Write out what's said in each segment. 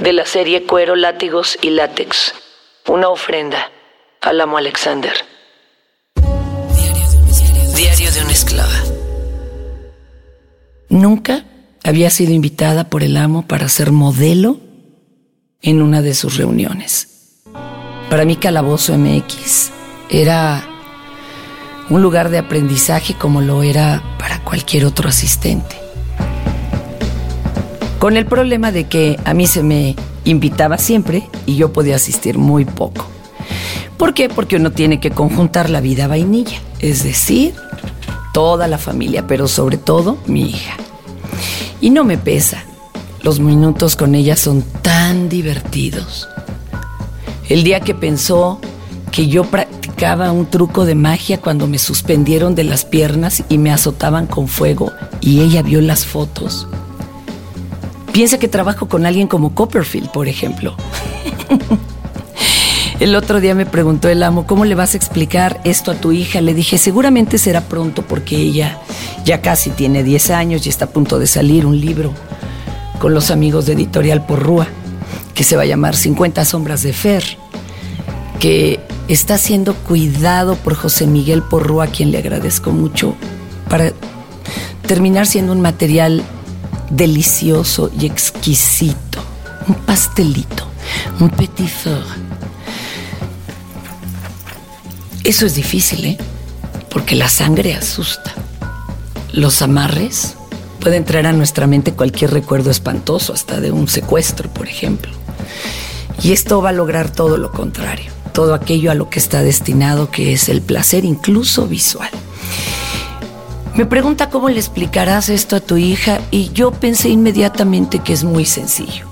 de la serie Cuero, Látigos y Látex. Una ofrenda al amo Alexander. Diario de una esclava. Nunca había sido invitada por el amo para ser modelo en una de sus reuniones. Para mí Calabozo MX era un lugar de aprendizaje como lo era para cualquier otro asistente con el problema de que a mí se me invitaba siempre y yo podía asistir muy poco. ¿Por qué? Porque uno tiene que conjuntar la vida vainilla, es decir, toda la familia, pero sobre todo mi hija. Y no me pesa, los minutos con ella son tan divertidos. El día que pensó que yo practicaba un truco de magia cuando me suspendieron de las piernas y me azotaban con fuego y ella vio las fotos Piensa que trabajo con alguien como Copperfield, por ejemplo. El otro día me preguntó el amo, ¿cómo le vas a explicar esto a tu hija? Le dije, seguramente será pronto porque ella ya casi tiene 10 años y está a punto de salir un libro con los amigos de Editorial Porrúa, que se va a llamar 50 sombras de Fer, que está siendo cuidado por José Miguel Porrúa, quien le agradezco mucho, para terminar siendo un material delicioso y exquisito. Un pastelito, un petit four. Eso es difícil, ¿eh? Porque la sangre asusta. Los amarres pueden traer a nuestra mente cualquier recuerdo espantoso, hasta de un secuestro, por ejemplo. Y esto va a lograr todo lo contrario, todo aquello a lo que está destinado, que es el placer incluso visual. Me pregunta cómo le explicarás esto a tu hija y yo pensé inmediatamente que es muy sencillo.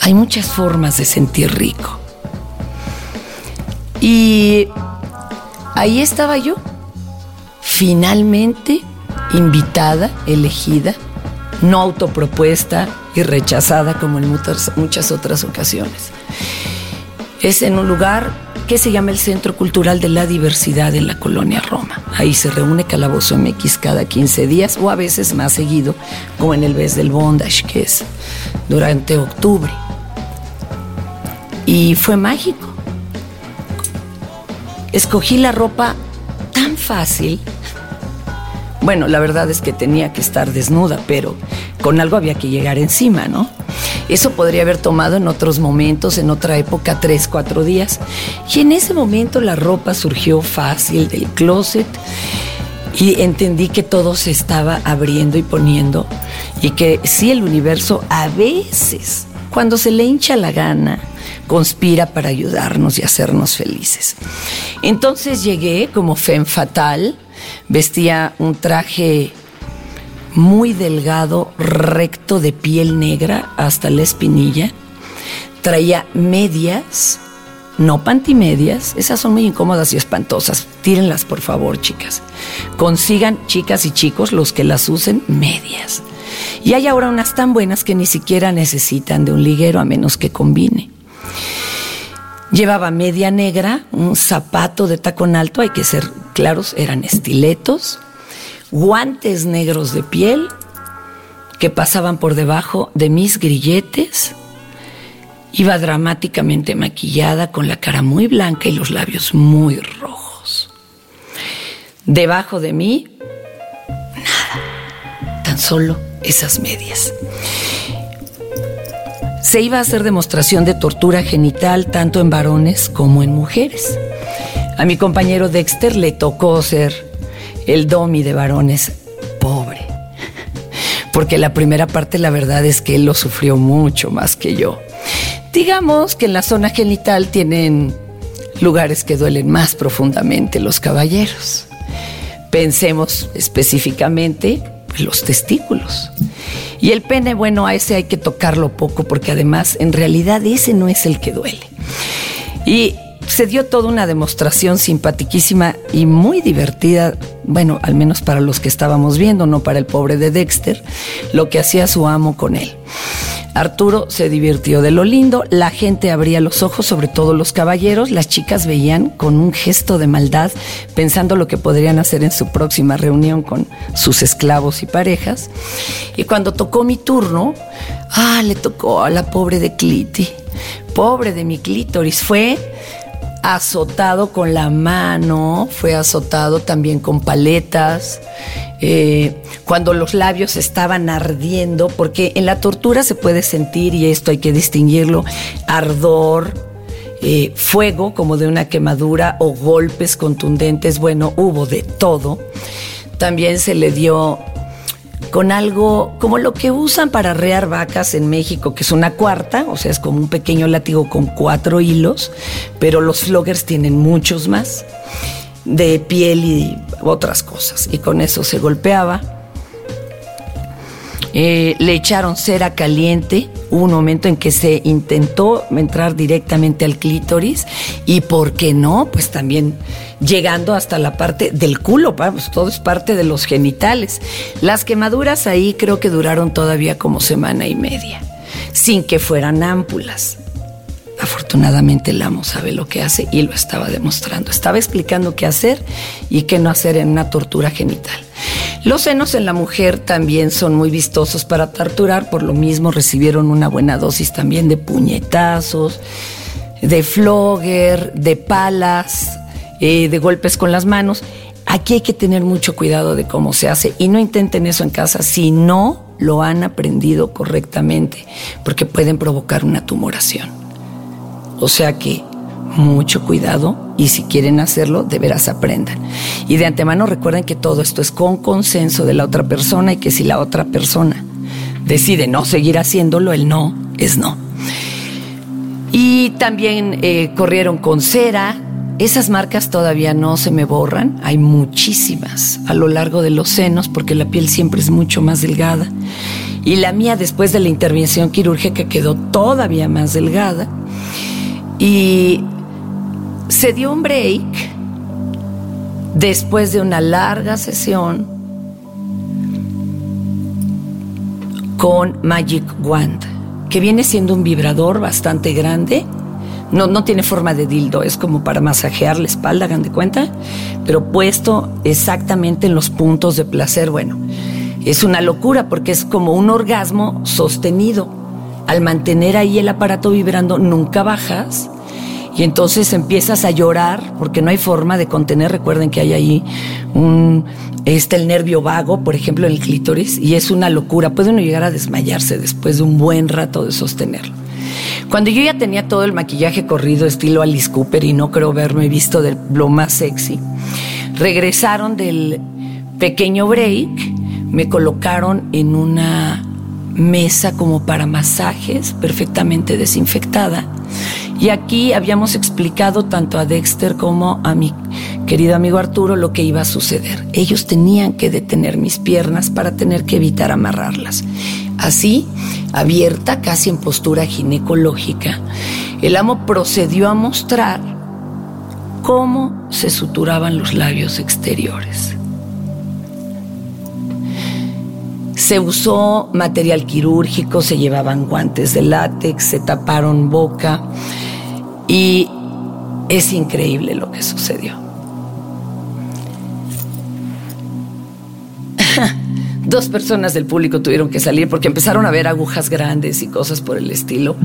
Hay muchas formas de sentir rico. Y ahí estaba yo, finalmente invitada, elegida, no autopropuesta y rechazada como en muchas, otras ocasiones. Es en un lugar que se llama el Centro Cultural de la Diversidad en la colonia Roma. Ahí se reúne Calabozo MX cada 15 días o a veces más seguido, como en el mes del Bondage, que es durante octubre. Y fue mágico. Escogí la ropa tan fácil. Bueno, la verdad es que tenía que estar desnuda, pero con algo había que llegar encima, ¿no? Eso podría haber tomado en otros momentos, en otra época, tres, cuatro días. Y en ese momento la ropa surgió fácil del closet y entendí que todo se estaba abriendo y poniendo y que sí el universo a veces, cuando se le hincha la gana, conspira para ayudarnos y hacernos felices. Entonces llegué como femme fatal, vestía un traje muy delgado, recto de piel negra hasta la espinilla. Traía medias, no pantimedias, esas son muy incómodas y espantosas. Tírenlas, por favor, chicas. Consigan, chicas y chicos, los que las usen, medias. Y hay ahora unas tan buenas que ni siquiera necesitan de un liguero a menos que combine. Llevaba media negra, un zapato de tacón alto, hay que ser claros, eran estiletos, guantes negros de piel que pasaban por debajo de mis grilletes. Iba dramáticamente maquillada con la cara muy blanca y los labios muy rojos. Debajo de mí, nada, tan solo esas medias. Se iba a hacer demostración de tortura genital tanto en varones como en mujeres. A mi compañero Dexter le tocó ser el domi de varones pobre. Porque la primera parte la verdad es que él lo sufrió mucho más que yo. Digamos que en la zona genital tienen lugares que duelen más profundamente los caballeros. Pensemos específicamente los testículos. Y el pene, bueno, a ese hay que tocarlo poco porque además en realidad ese no es el que duele. Y se dio toda una demostración simpatiquísima y muy divertida, bueno, al menos para los que estábamos viendo, no para el pobre de Dexter, lo que hacía su amo con él. Arturo se divirtió de lo lindo, la gente abría los ojos, sobre todo los caballeros, las chicas veían con un gesto de maldad, pensando lo que podrían hacer en su próxima reunión con sus esclavos y parejas. Y cuando tocó mi turno, ah, le tocó a la pobre de Cliti, pobre de mi clítoris, fue azotado con la mano, fue azotado también con paletas, eh, cuando los labios estaban ardiendo, porque en la tortura se puede sentir, y esto hay que distinguirlo, ardor, eh, fuego como de una quemadura o golpes contundentes, bueno, hubo de todo. También se le dio con algo como lo que usan para arrear vacas en México, que es una cuarta, o sea, es como un pequeño látigo con cuatro hilos, pero los floggers tienen muchos más, de piel y otras cosas, y con eso se golpeaba. Eh, le echaron cera caliente, hubo un momento en que se intentó entrar directamente al clítoris y por qué no, pues también llegando hasta la parte del culo, pues todo es parte de los genitales. Las quemaduras ahí creo que duraron todavía como semana y media, sin que fueran ámpulas. Afortunadamente el amo sabe lo que hace y lo estaba demostrando. Estaba explicando qué hacer y qué no hacer en una tortura genital. Los senos en la mujer también son muy vistosos para torturar, por lo mismo recibieron una buena dosis también de puñetazos, de flogger, de palas, eh, de golpes con las manos. Aquí hay que tener mucho cuidado de cómo se hace y no intenten eso en casa si no lo han aprendido correctamente, porque pueden provocar una tumoración. O sea que mucho cuidado y si quieren hacerlo, de veras aprendan. Y de antemano recuerden que todo esto es con consenso de la otra persona y que si la otra persona decide no seguir haciéndolo, el no es no. Y también eh, corrieron con cera. Esas marcas todavía no se me borran. Hay muchísimas a lo largo de los senos porque la piel siempre es mucho más delgada. Y la mía después de la intervención quirúrgica quedó todavía más delgada. Y se dio un break después de una larga sesión con Magic Wand, que viene siendo un vibrador bastante grande. No, no tiene forma de dildo, es como para masajear la espalda, hagan de cuenta, pero puesto exactamente en los puntos de placer. Bueno, es una locura porque es como un orgasmo sostenido. Al mantener ahí el aparato vibrando, nunca bajas y entonces empiezas a llorar porque no hay forma de contener. Recuerden que hay ahí un, este, el nervio vago, por ejemplo, en el clítoris, y es una locura. Puede uno llegar a desmayarse después de un buen rato de sostenerlo. Cuando yo ya tenía todo el maquillaje corrido estilo Alice Cooper y no creo verme visto de lo más sexy, regresaron del pequeño break, me colocaron en una mesa como para masajes perfectamente desinfectada y aquí habíamos explicado tanto a Dexter como a mi querido amigo Arturo lo que iba a suceder. Ellos tenían que detener mis piernas para tener que evitar amarrarlas. Así, abierta, casi en postura ginecológica, el amo procedió a mostrar cómo se suturaban los labios exteriores. Se usó material quirúrgico, se llevaban guantes de látex, se taparon boca y es increíble lo que sucedió. Dos personas del público tuvieron que salir porque empezaron a ver agujas grandes y cosas por el estilo.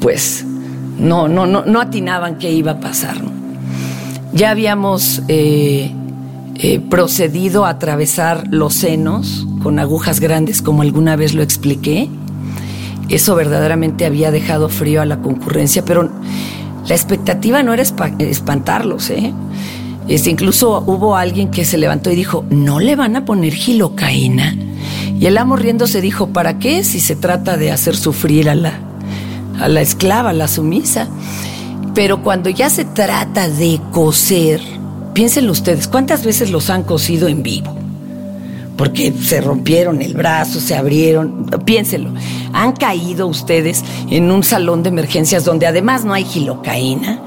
Pues no, no, no, no atinaban qué iba a pasar. Ya habíamos eh, eh, procedido a atravesar los senos con agujas grandes, como alguna vez lo expliqué. Eso verdaderamente había dejado frío a la concurrencia, pero la expectativa no era espantarlos, ¿eh? Este, incluso hubo alguien que se levantó y dijo, ¿no le van a poner gilocaína? Y el amo se dijo, ¿para qué si se trata de hacer sufrir a la, a la esclava, a la sumisa? Pero cuando ya se trata de coser, piénsenlo ustedes, ¿cuántas veces los han cosido en vivo? Porque se rompieron el brazo, se abrieron. Piénselo, ¿han caído ustedes en un salón de emergencias donde además no hay gilocaína?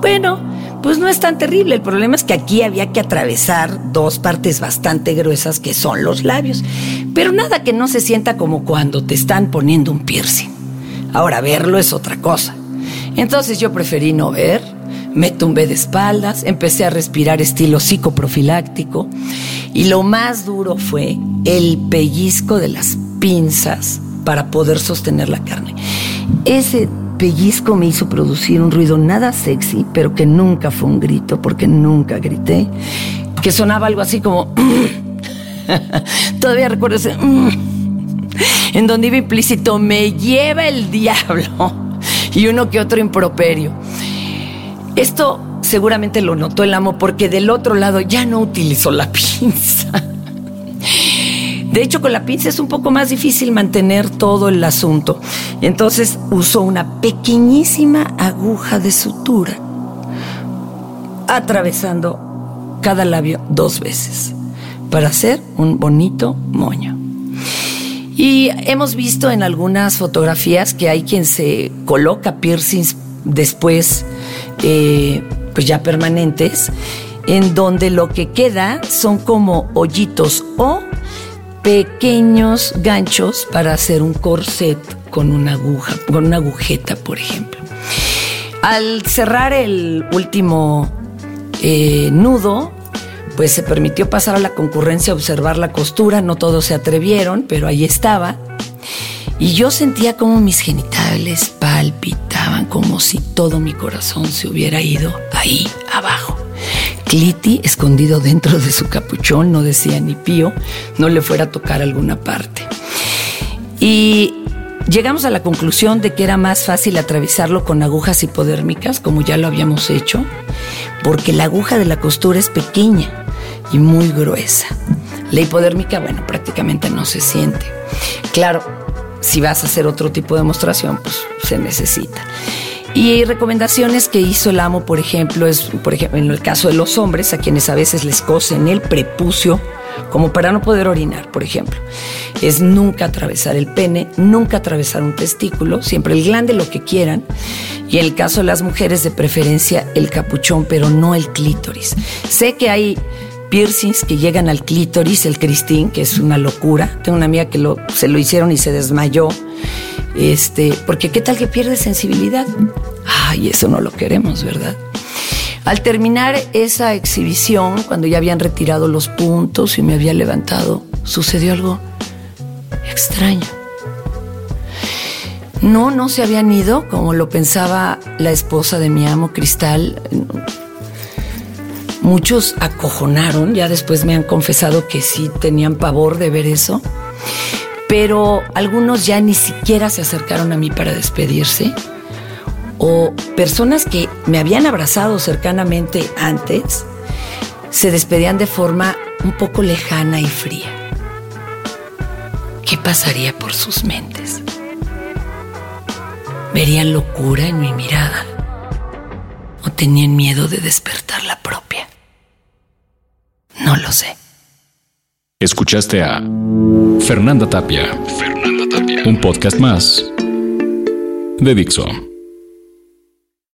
Bueno, pues no es tan terrible. El problema es que aquí había que atravesar dos partes bastante gruesas que son los labios. Pero nada que no se sienta como cuando te están poniendo un piercing. Ahora, verlo es otra cosa. Entonces yo preferí no ver, me tumbé de espaldas, empecé a respirar estilo psicoprofiláctico y lo más duro fue el pellizco de las pinzas para poder sostener la carne. Ese pellizco me hizo producir un ruido nada sexy, pero que nunca fue un grito, porque nunca grité, que sonaba algo así como... Todavía recuerdo ese... en donde iba implícito, me lleva el diablo y uno que otro improperio. Esto seguramente lo notó el amo porque del otro lado ya no utilizó la pinza. De hecho, con la pinza es un poco más difícil mantener todo el asunto. Entonces usó una pequeñísima aguja de sutura, atravesando cada labio dos veces, para hacer un bonito moño. Y hemos visto en algunas fotografías que hay quien se coloca piercings después, eh, pues ya permanentes, en donde lo que queda son como hoyitos o pequeños ganchos para hacer un corset con una aguja, con una agujeta, por ejemplo. Al cerrar el último eh, nudo, pues se permitió pasar a la concurrencia a observar la costura, no todos se atrevieron, pero ahí estaba. Y yo sentía como mis genitales palpitaban, como si todo mi corazón se hubiera ido ahí abajo. Cliti, escondido dentro de su capuchón, no decía ni pío, no le fuera a tocar alguna parte. Y llegamos a la conclusión de que era más fácil atravesarlo con agujas hipodérmicas, como ya lo habíamos hecho, porque la aguja de la costura es pequeña y muy gruesa. La hipodérmica, bueno, prácticamente no se siente. Claro, si vas a hacer otro tipo de demostración, pues se necesita. Y recomendaciones que hizo el amo, por ejemplo, es, por ejemplo, en el caso de los hombres, a quienes a veces les cosen el prepucio, como para no poder orinar, por ejemplo, es nunca atravesar el pene, nunca atravesar un testículo, siempre el glande, lo que quieran. Y en el caso de las mujeres, de preferencia, el capuchón, pero no el clítoris. Sé que hay piercings que llegan al clítoris, el cristín, que es una locura. Tengo una amiga que se lo hicieron y se desmayó este, porque qué tal que pierde sensibilidad. Ay, eso no lo queremos, ¿verdad? Al terminar esa exhibición, cuando ya habían retirado los puntos y me había levantado, sucedió algo extraño. No, no se habían ido como lo pensaba la esposa de mi amo Cristal. Muchos acojonaron, ya después me han confesado que sí tenían pavor de ver eso pero algunos ya ni siquiera se acercaron a mí para despedirse. O personas que me habían abrazado cercanamente antes se despedían de forma un poco lejana y fría. ¿Qué pasaría por sus mentes? ¿Verían locura en mi mirada? ¿O tenían miedo de despertar la propia? No lo sé. Escuchaste a Fernanda Tapia. Fernanda Tapia. Un podcast más de Dixon.